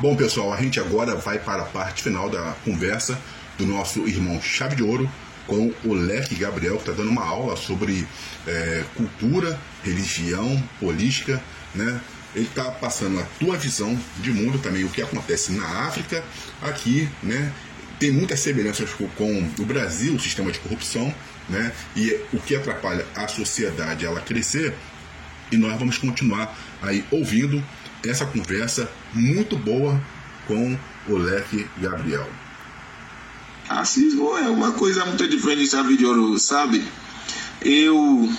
Bom, pessoal, a gente agora vai para a parte final da conversa do nosso irmão Chave de Ouro com o Leque Gabriel, que está dando uma aula sobre é, cultura, religião, política, né? Ele está passando a tua visão de mundo também, o que acontece na África, aqui, né? Tem muitas semelhanças com o Brasil, o sistema de corrupção, né? E o que atrapalha a sociedade ela crescer. E nós vamos continuar aí ouvindo essa conversa muito boa com o Leque Gabriel. Racismo é uma coisa muito diferente de ouro, sabe? Eu.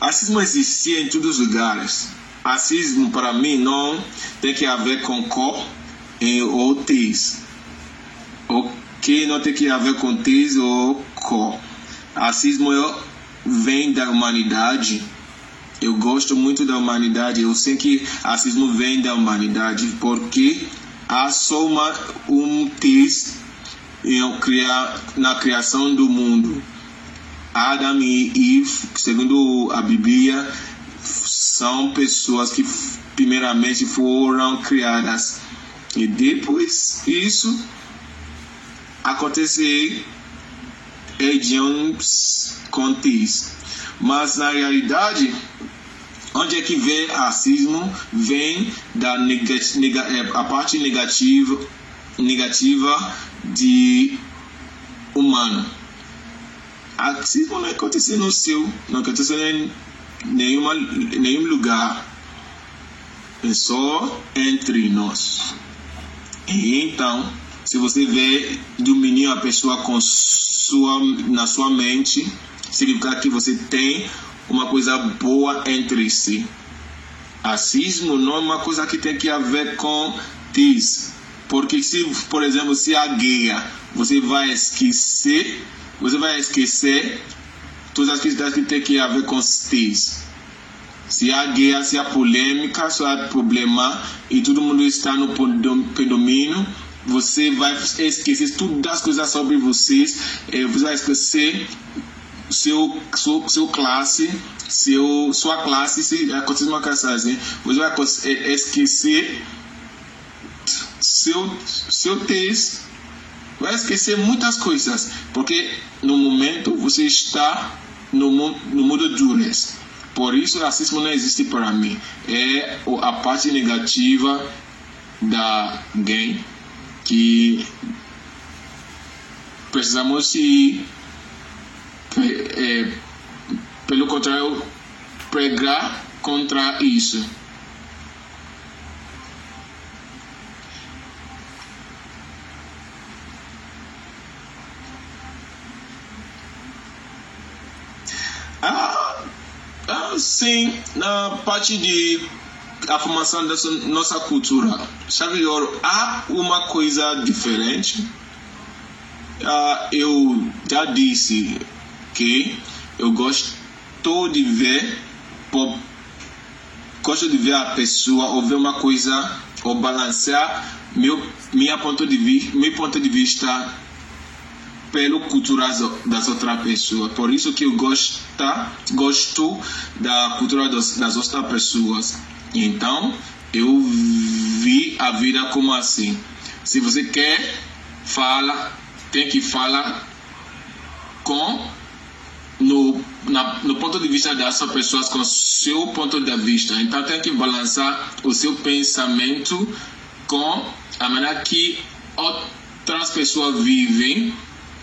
Racismo existia em todos os lugares. Racismo, para mim, não tem que haver com cor ou tez. Ok? Não tem que haver com tez ou cor. Racismo vem da humanidade eu gosto muito da humanidade. Eu sei que racismo vem da humanidade porque há só uma, um texto na criação do mundo. Adam e Eve, segundo a Bíblia, são pessoas que primeiramente foram criadas. E depois isso aconteceu em contexto. Mas na realidade, Onde é que vem racismo? Vem da nega, nega, é, a parte negativa, negativa de humano. Racismo não acontece no seu, não acontece em nenhuma, nenhum lugar. É só entre nós. E então, se você vê dominar a pessoa com sua, na sua mente, significa que você tem uma coisa boa entre si. Racismo não é uma coisa que tem que haver com tis. Porque se, por exemplo, se a guia você vai esquecer, você vai esquecer todas as questões que tem que haver com tis. Se há guerra, se há polêmica, se há problema e todo mundo está no predomínio, você vai esquecer todas as coisas sobre vocês, eh, você vai esquecer seu, seu, seu classe, seu, sua classe, se acontecer uma caçagem, você vai esquecer seu, seu texto, vai esquecer muitas coisas, porque no momento você está no, no mundo dureza. Por isso, racismo não existe para mim. É a parte negativa da game que precisamos ir é, pelo contrário, pregar contra isso. Ah, ah, sim, na parte de a formação da nossa cultura, de ouro, há uma coisa diferente. Ah, eu já disse que eu gosto de ver, gosto de ver a pessoa ou ver uma coisa ou balancear meu minha ponto de vista, meu ponto de vista pelo cultura das outras pessoas. Por isso que eu gosto, gosto da cultura das, das outras pessoas. Então, eu vi a vida como assim. Se você quer, fala, tem que falar com na, no ponto de vista dessas pessoas com seu ponto de vista. Então tem que balançar o seu pensamento com a maneira que outras pessoas vivem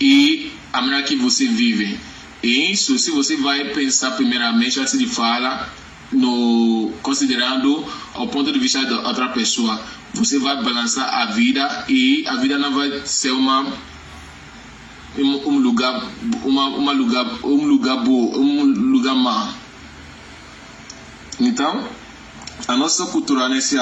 e a maneira que você vive. E isso, se você vai pensar primeiramente antes de falar, no, considerando o ponto de vista da outra pessoa, você vai balançar a vida e a vida não vai ser uma um lugar uma, uma lugar um lugar bom um lugar má. Então a nossa cultura nesse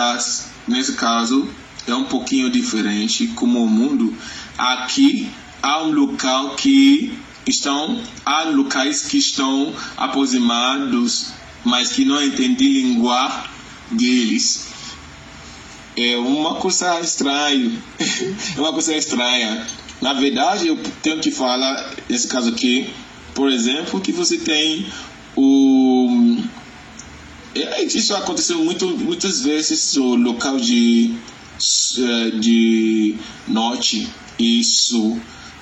nesse caso é um pouquinho diferente como o mundo. Aqui há um local que estão há locais que estão aproximados mas que não entendem língua deles. É uma coisa estranha. É uma coisa estranha na verdade, eu tenho que falar, nesse caso aqui, por exemplo, que você tem o. É, É, isso aconteceu muito, muitas vezes no local de, eh, de norte e sul.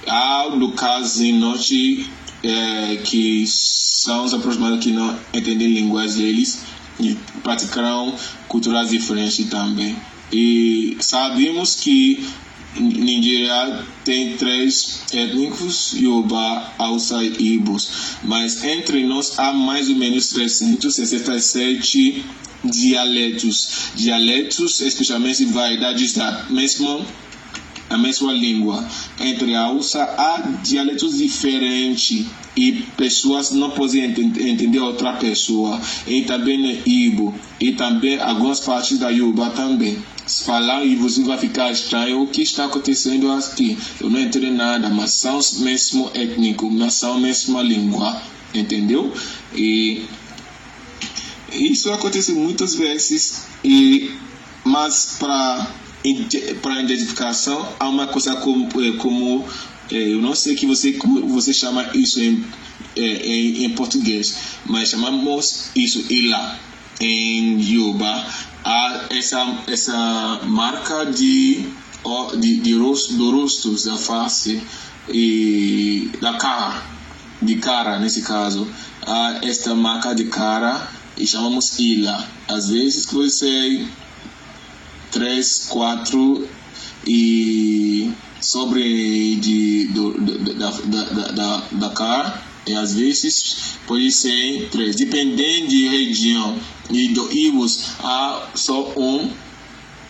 Há locais em norte é, que são os aproximados que não entendem línguas deles e praticarão culturas diferentes também. E sabemos que Nigéria tem três étnicos, Yoruba, Hausa e Ibos, mas entre nós há mais ou menos 367 dialetos. Dialetos, especialmente variedades da mesma a mesma língua. Entre a Hausa há dialetos diferentes e pessoas não podem entender outra pessoa. E também no Ibo. E também algumas partes da Yoruba também. Falar e você vai ficar estranho o que está acontecendo aqui. Eu não entendo nada, mas são mesmo étnico, mas são mesma língua. Entendeu? E isso acontece muitas vezes. E mas para para identificação há uma coisa como, é, como é, eu não sei que você como você chama isso em, é, em, em português, mas chamamos isso ila em Yoruba há essa essa marca de de, de rosto, do rosto da face e da cara de cara nesse caso. Há esta marca de cara e chamamos ila. Às vezes você três, quatro e sobre de, do, da, da, da, da car e às vezes pode ser três, dependendo de região e do Ibos há só um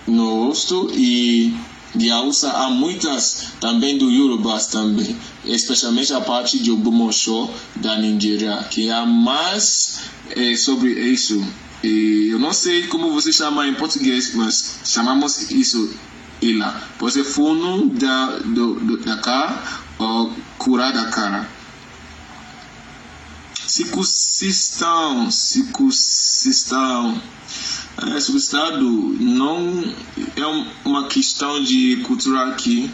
no rosto e de Hausa há muitas também do Yorubas também, especialmente a parte de Ogbomosho da Nigéria, que há mais é, sobre isso e eu não sei como você chama em português, mas chamamos isso ila. Pode ser fundo da, do, do, da cara ou curar da cara. Circuncisão, circuncisão. É, circuncidado não é uma questão de cultura aqui,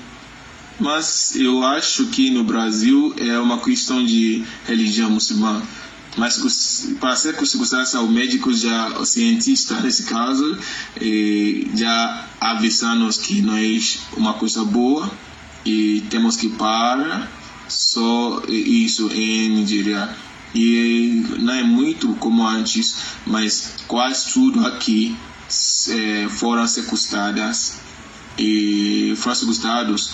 mas eu acho que no Brasil é uma questão de religião muçulmana mas para ser circunstância, o médico já, o cientista nesse caso, já avisamos que não é uma coisa boa e temos que parar só isso em Nigéria. E não é muito como antes, mas quase tudo aqui eh, foram sequestradas e foram sequestrados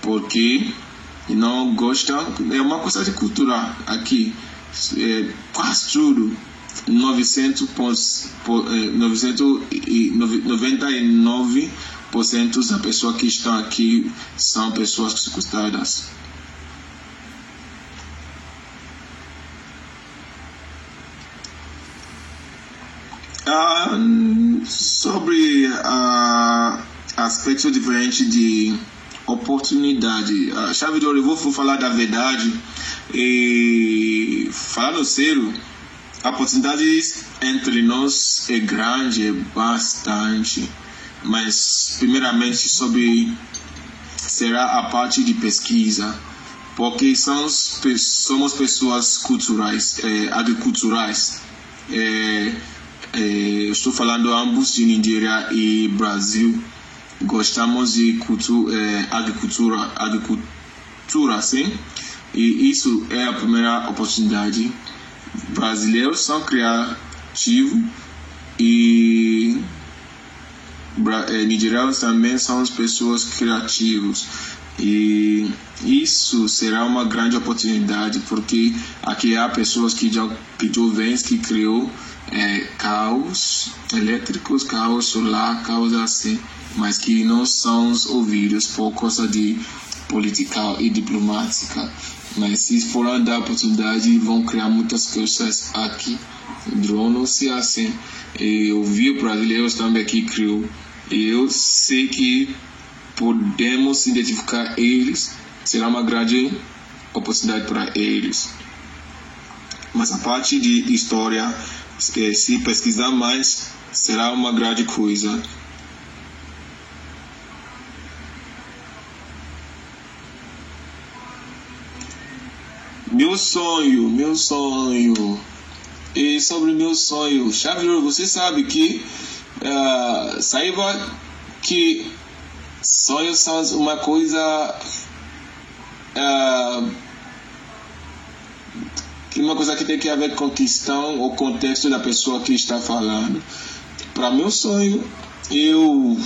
porque não gostam, é uma coisa de cultura aqui é, quase tudo 900, 99% das pessoas que estão aqui são pessoas sequestradas. Ah, sobre ah, aspectos diferentes de oportunidade. A chave de eu vou falar da verdade e falar sério. A oportunidade entre nós é grande, é bastante, mas primeiramente sobre será a parte de pesquisa, porque somos, somos pessoas culturais, é, agriculturais. É, é, estou falando ambos de Nigéria e Brasil gostamos de cultura, é, agricultura, agricultura, sim, e isso é a primeira oportunidade. Brasileiros são criativos e é, nigerianos também são as pessoas criativas. E isso será uma grande oportunidade porque aqui há pessoas que, que jovens que criou é, elétricos, carros solar, carros assim mas que não são ouvidos por causa de política e diplomática. Mas se forem dar oportunidade, vão criar muitas coisas aqui. Drone-se assim. Eu vi brasileiros também que criou. Eu sei que podemos identificar eles. Será uma grande oportunidade para eles. Mas a parte de história, se pesquisar mais, será uma grande coisa. Meu sonho, meu sonho E sobre meu sonho, Xavier, você sabe que uh, saiba que sonhos são uma coisa uh, uma coisa que tem que ver com questão ou contexto da pessoa que está falando. Para meu sonho, eu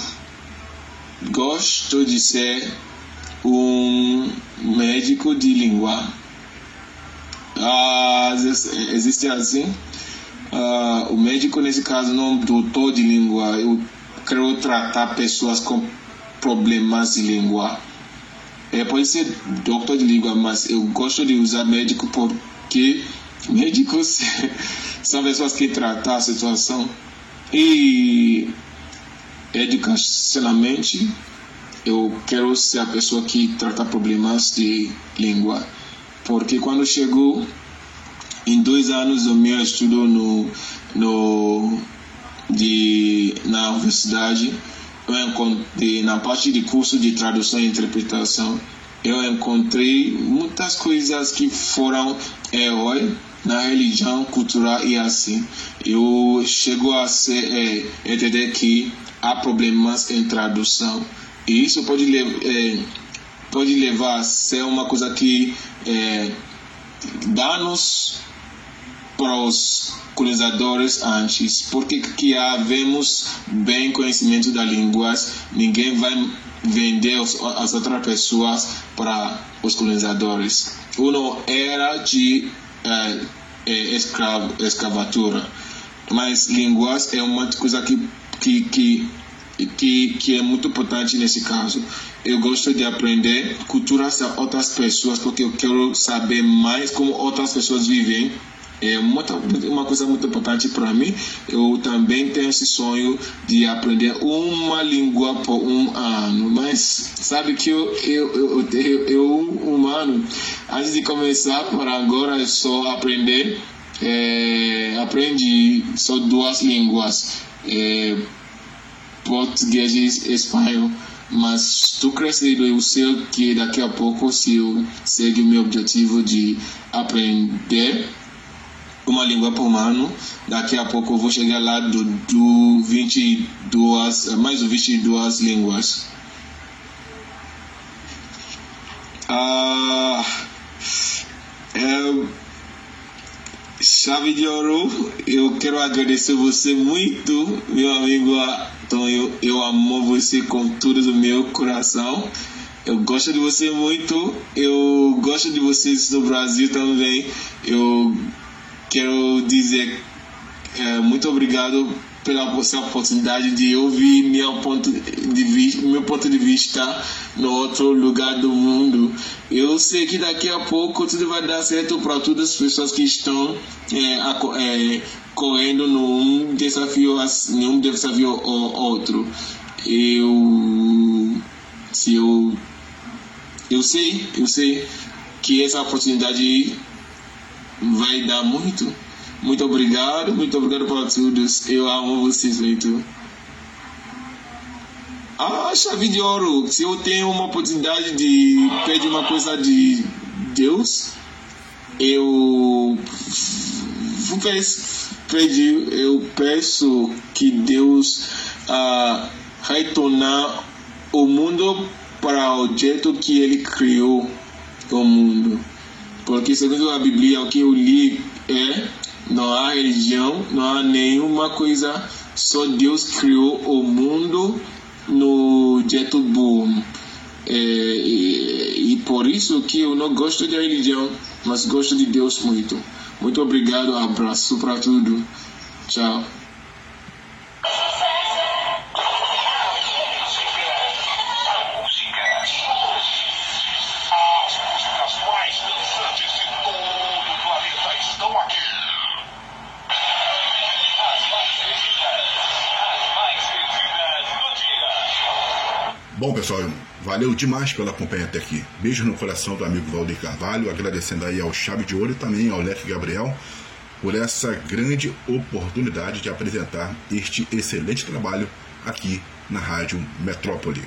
gosto de ser um médico de língua. Ah, existe assim. Ah, o médico, nesse caso, não doutor de língua. Eu quero tratar pessoas com problemas de língua. É, pode ser doutor de língua, mas eu gosto de usar médico porque médicos são pessoas que tratam a situação. E educacionalmente, eu quero ser a pessoa que trata problemas de língua. Porque quando chegou em dois anos do meu estudo no, no, de, na universidade, eu encontrei, na parte de curso de tradução e interpretação, eu encontrei muitas coisas que foram herói na religião, cultural e assim. Eu chego a ser, é, entender que há problemas em tradução. E isso pode, é, pode levar a ser uma coisa que é, danos para os colonizadores antes, porque que havemos bem conhecimento da língua, ninguém vai vender as outras pessoas para os colonizadores. Uno era de é, é, escravo, escravatura, mas línguas é uma coisa que, que, que que, que é muito importante nesse caso. Eu gosto de aprender culturas de outras pessoas porque eu quero saber mais como outras pessoas vivem é uma, uma coisa muito importante para mim. Eu também tenho esse sonho de aprender uma língua por um ano, mas sabe que eu, eu, eu, eu, eu humano, antes de começar, para agora é só aprender, é, aprendi só duas línguas, é, português e espanhol mas estou crescendo eu sei que daqui a pouco se eu seguir meu objetivo de aprender uma língua por ano. Daqui a pouco eu vou chegar lá do, do 22, mais de 22 línguas. Ah, é, chave de ouro, eu quero agradecer você muito, meu amigo então eu, eu amo você com tudo do meu coração. Eu gosto de você muito. Eu gosto de vocês no Brasil também. Eu quero dizer é, muito obrigado pela essa oportunidade de ouvir meu ponto de vista, meu ponto de vista no outro lugar do mundo. Eu sei que daqui a pouco tudo vai dar certo para todas as pessoas que estão é, é, correndo num desafio, nenhum desafio ou outro. Eu, se eu, eu sei, eu sei que essa oportunidade vai dar muito. Muito obrigado, muito obrigado por tudo. Eu amo vocês muito. Ah, chave de ouro. Se eu tenho uma oportunidade de pedir uma coisa de Deus, eu pedir, eu peço que Deus ah, retornar o mundo para o jeito que Ele criou o mundo. Porque segundo a Bíblia, o que eu li é não há religião, não há nenhuma coisa, só Deus criou o mundo no jeito bom. É, e, e, por isso que eu não gosto de religião, mas gosto de Deus muito. Muito obrigado, abraço para tudo. Tchau. Bom, pessoal, valeu demais pela companhia até aqui. Beijo no coração do amigo Valdir Carvalho, agradecendo aí ao Chave de Ouro e também ao Leque Gabriel por essa grande oportunidade de apresentar este excelente trabalho aqui na Rádio Metrópole.